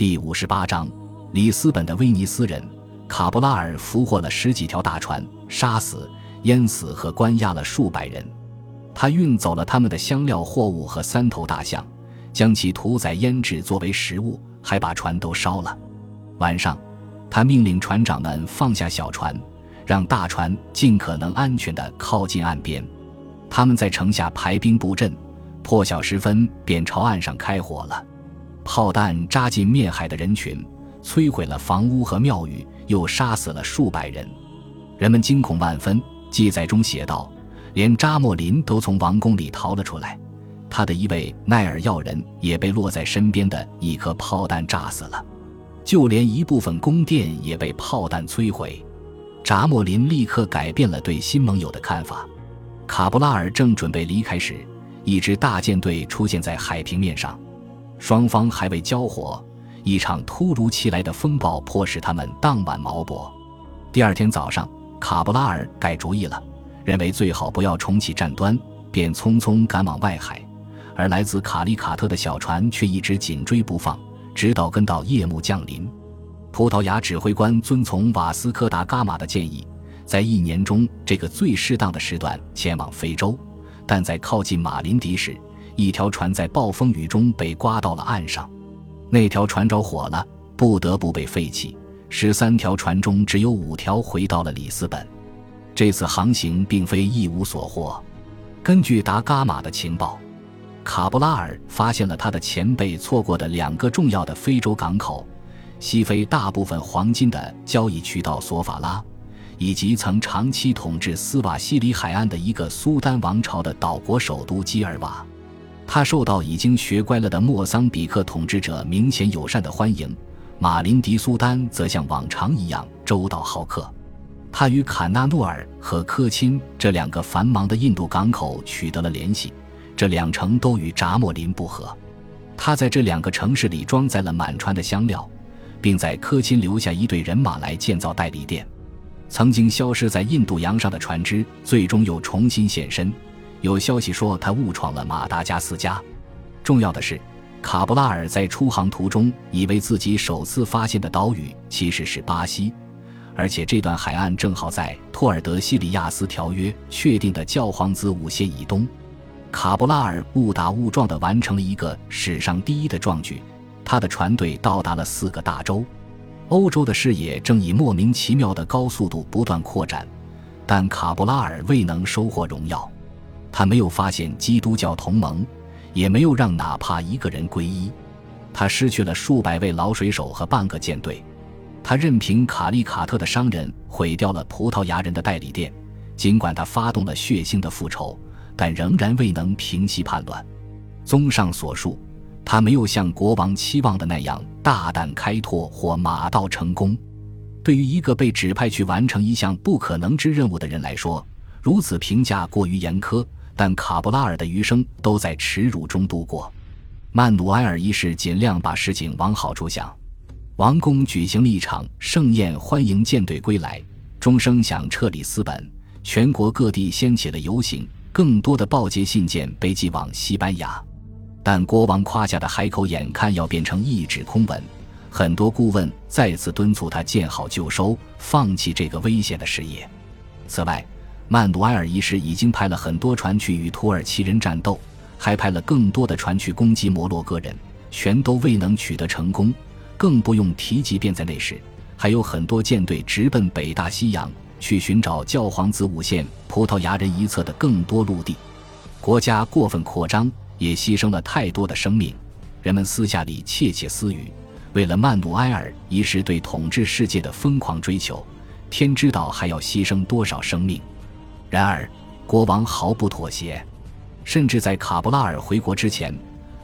第五十八章，里斯本的威尼斯人卡布拉尔俘获了十几条大船，杀死、淹死和关押了数百人。他运走了他们的香料货物和三头大象，将其屠宰腌制作为食物，还把船都烧了。晚上，他命令船长们放下小船，让大船尽可能安全地靠近岸边。他们在城下排兵布阵，破晓时分便朝岸上开火了。炮弹扎进面海的人群，摧毁了房屋和庙宇，又杀死了数百人。人们惊恐万分。记载中写道：“连扎莫林都从王宫里逃了出来，他的一位奈尔要人也被落在身边的一颗炮弹炸死了。就连一部分宫殿也被炮弹摧毁。”扎莫林立刻改变了对新盟友的看法。卡布拉尔正准备离开时，一支大舰队出现在海平面上。双方还未交火，一场突如其来的风暴迫使他们当晚锚泊。第二天早上，卡布拉尔改主意了，认为最好不要重启战端，便匆匆赶往外海。而来自卡利卡特的小船却一直紧追不放，直到跟到夜幕降临。葡萄牙指挥官遵从瓦斯科达伽马的建议，在一年中这个最适当的时段前往非洲，但在靠近马林迪时。一条船在暴风雨中被刮到了岸上，那条船着火了，不得不被废弃。十三条船中只有五条回到了里斯本。这次航行并非一无所获。根据达伽马的情报，卡布拉尔发现了他的前辈错过的两个重要的非洲港口：西非大部分黄金的交易渠道索法拉，以及曾长期统治斯瓦西里海岸的一个苏丹王朝的岛国首都基尔瓦。他受到已经学乖了的莫桑比克统治者明显友善的欢迎，马林迪苏丹则像往常一样周到好客。他与坎纳诺尔和科钦这两个繁忙的印度港口取得了联系，这两城都与扎莫林不和。他在这两个城市里装载了满船的香料，并在科钦留下一队人马来建造代理店。曾经消失在印度洋上的船只，最终又重新现身。有消息说他误闯了马达加斯加。重要的是，卡布拉尔在出航途中以为自己首次发现的岛屿其实是巴西，而且这段海岸正好在托尔德西里亚斯条约确定的教皇子午线以东。卡布拉尔误打误撞地完成了一个史上第一的壮举，他的船队到达了四个大洲。欧洲的视野正以莫名其妙的高速度不断扩展，但卡布拉尔未能收获荣耀。他没有发现基督教同盟，也没有让哪怕一个人皈依。他失去了数百位老水手和半个舰队。他任凭卡利卡特的商人毁掉了葡萄牙人的代理店。尽管他发动了血腥的复仇，但仍然未能平息叛乱。综上所述，他没有像国王期望的那样大胆开拓或马到成功。对于一个被指派去完成一项不可能之任务的人来说，如此评价过于严苛。但卡布拉尔的余生都在耻辱中度过。曼努埃尔一世尽量把事情往好处想，王宫举行了一场盛宴欢迎舰队归来，钟声响彻里斯本，全国各地掀起了游行，更多的报捷信件被寄往西班牙。但国王夸下的海口眼看要变成一纸空文，很多顾问再次敦促他见好就收，放弃这个危险的事业。此外，曼努埃尔一世已经派了很多船去与土耳其人战斗，还派了更多的船去攻击摩洛哥人，全都未能取得成功。更不用提及便在那时，还有很多舰队直奔北大西洋去寻找教皇子午线葡萄牙人一侧的更多陆地。国家过分扩张，也牺牲了太多的生命。人们私下里窃窃私语，为了曼努埃尔一世对统治世界的疯狂追求，天知道还要牺牲多少生命。然而，国王毫不妥协，甚至在卡布拉尔回国之前，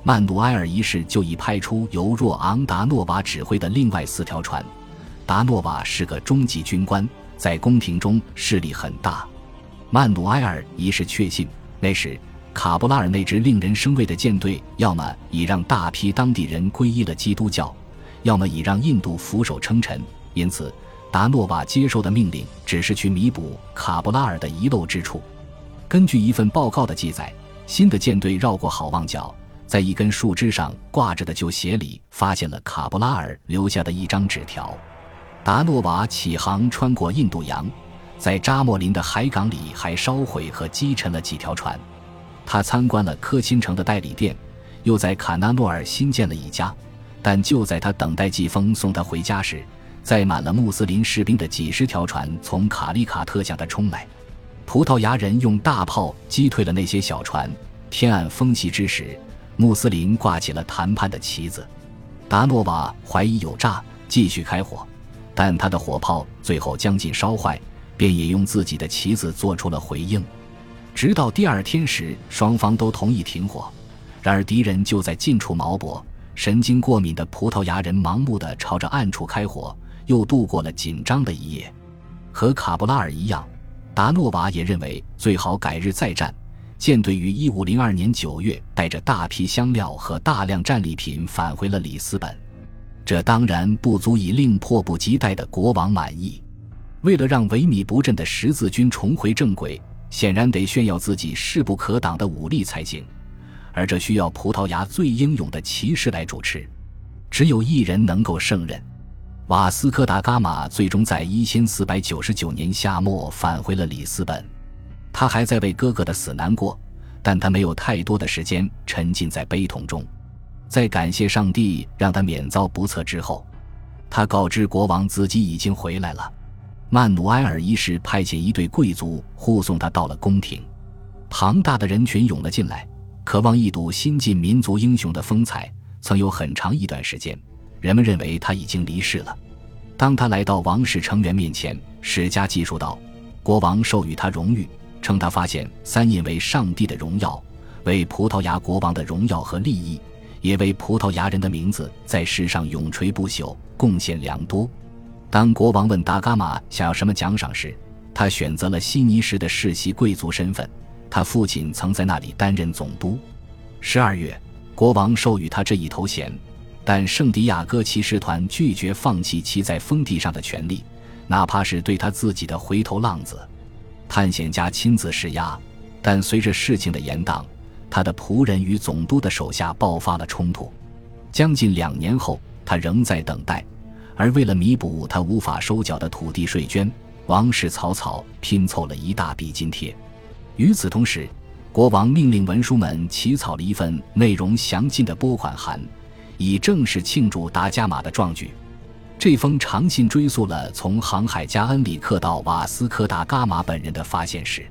曼努埃尔一世就已派出由若昂达诺瓦指挥的另外四条船。达诺瓦是个中级军官，在宫廷中势力很大。曼努埃尔一世确信，那时卡布拉尔那支令人生畏的舰队，要么已让大批当地人皈依了基督教，要么已让印度俯首称臣。因此。达诺瓦接受的命令只是去弥补卡布拉尔的遗漏之处。根据一份报告的记载，新的舰队绕过好望角，在一根树枝上挂着的旧鞋里发现了卡布拉尔留下的一张纸条。达诺瓦启航穿过印度洋，在扎莫林的海港里还烧毁和击沉了几条船。他参观了科钦城的代理店，又在卡纳诺尔新建了一家。但就在他等待季风送他回家时，载满了穆斯林士兵的几十条船从卡利卡特向他冲来。葡萄牙人用大炮击退了那些小船。天暗风细之时，穆斯林挂起了谈判的旗子。达诺瓦怀疑有诈，继续开火，但他的火炮最后将近烧坏，便也用自己的旗子做出了回应。直到第二天时，双方都同意停火。然而敌人就在近处锚泊，神经过敏的葡萄牙人盲目地朝着暗处开火，又度过了紧张的一夜。和卡布拉尔一样，达诺瓦也认为最好改日再战。舰队于一五零二年九月带着大批香料和大量战利品返回了里斯本。这当然不足以令迫不及待的国王满意。为了让萎靡不振的十字军重回正轨。显然得炫耀自己势不可挡的武力才行，而这需要葡萄牙最英勇的骑士来主持。只有一人能够胜任。瓦斯科达伽马最终在一千四百九十九年夏末返回了里斯本。他还在为哥哥的死难过，但他没有太多的时间沉浸在悲痛中。在感谢上帝让他免遭不测之后，他告知国王自己已经回来了。曼努埃尔一世派遣一队贵族护送他到了宫廷，庞大的人群涌了进来，渴望一睹新晋民族英雄的风采。曾有很长一段时间，人们认为他已经离世了。当他来到王室成员面前，史家记述道：“国王授予他荣誉，称他发现三印为上帝的荣耀，为葡萄牙国王的荣耀和利益，也为葡萄牙人的名字在世上永垂不朽，贡献良多。”当国王问达伽马想要什么奖赏时，他选择了悉尼市的世袭贵族身份。他父亲曾在那里担任总督。十二月，国王授予他这一头衔，但圣地亚哥骑士团拒绝放弃骑在封地上的权利，哪怕是对他自己的回头浪子。探险家亲自施压，但随着事情的延宕，他的仆人与总督的手下爆发了冲突。将近两年后，他仍在等待。而为了弥补他无法收缴的土地税捐，王室草草拼凑了一大笔津贴。与此同时，国王命令文书们起草了一份内容详尽的拨款函，以正式庆祝达伽马的壮举。这封长信追溯了从航海家恩里克到瓦斯科达伽马本人的发现史，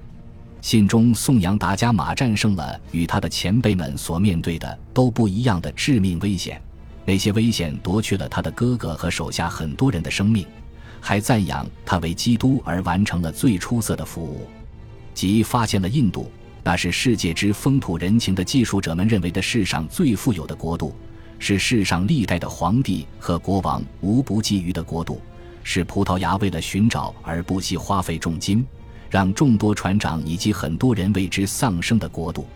信中颂扬达伽马战胜了与他的前辈们所面对的都不一样的致命危险。那些危险夺去了他的哥哥和手下很多人的生命，还赞扬他为基督而完成了最出色的服务，即发现了印度，那是世界之风土人情的技术者们认为的世上最富有的国度，是世上历代的皇帝和国王无不觊觎的国度，是葡萄牙为了寻找而不惜花费重金，让众多船长以及很多人为之丧生的国度。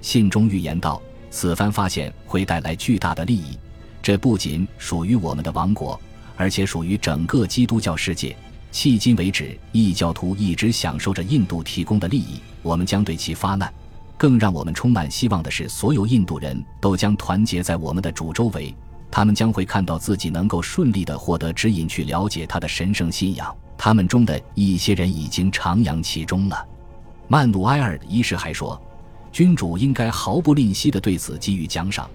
信中预言道，此番发现会带来巨大的利益。这不仅属于我们的王国，而且属于整个基督教世界。迄今为止，异教徒一直享受着印度提供的利益，我们将对其发难。更让我们充满希望的是，所有印度人都将团结在我们的主周围，他们将会看到自己能够顺利地获得指引，去了解他的神圣信仰。他们中的一些人已经徜徉其中了。曼努埃尔一世还说，君主应该毫不吝惜地对此给予奖赏。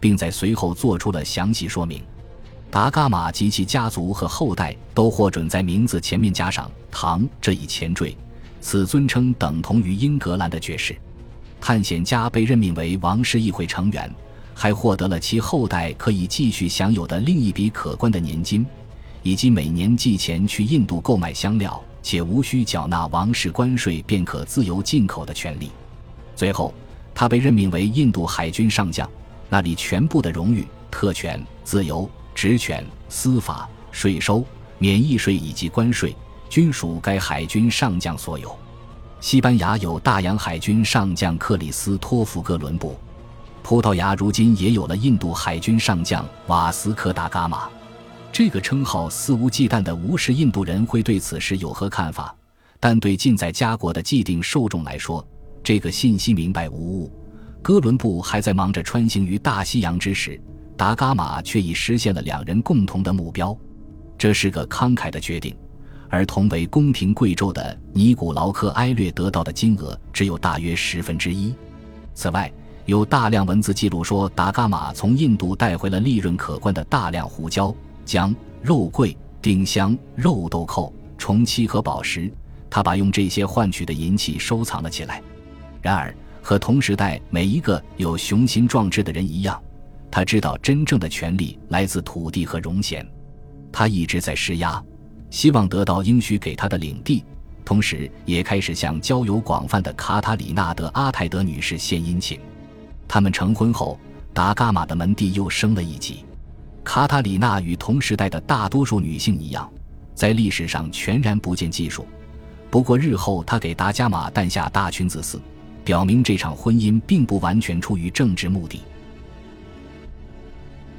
并在随后做出了详细说明。达伽马及其家族和后代都获准在名字前面加上“唐”这一前缀，此尊称等同于英格兰的爵士。探险家被任命为王室议会成员，还获得了其后代可以继续享有的另一笔可观的年金，以及每年寄钱去印度购买香料且无需缴纳王室关税便可自由进口的权利。最后，他被任命为印度海军上将。那里全部的荣誉、特权、自由、职权、司法、税收、免疫税以及关税，均属该海军上将所有。西班牙有大洋海军上将克里斯托弗·哥伦布，葡萄牙如今也有了印度海军上将瓦斯科·达伽马。这个称号肆无忌惮的无视印度人会对此事有何看法？但对近在家国的既定受众来说，这个信息明白无误。哥伦布还在忙着穿行于大西洋之时，达伽马却已实现了两人共同的目标。这是个慷慨的决定，而同为宫廷贵胄的尼古劳科埃略得到的金额只有大约十分之一。此外，有大量文字记录说，达伽马从印度带回了利润可观的大量胡椒、姜、肉桂、丁香、肉豆蔻、虫漆和宝石。他把用这些换取的银器收藏了起来。然而，和同时代每一个有雄心壮志的人一样，他知道真正的权力来自土地和荣衔。他一直在施压，希望得到应许给他的领地，同时也开始向交友广泛的卡塔里娜·德·阿泰德女士献殷勤。他们成婚后，达伽马的门第又升了一级。卡塔里娜与同时代的大多数女性一样，在历史上全然不见技术。不过日后她给达伽马诞下大群子嗣，表明这场婚姻并不完全出于政治目的。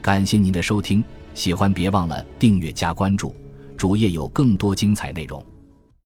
感谢您的收听，喜欢别忘了订阅加关注，主页有更多精彩内容。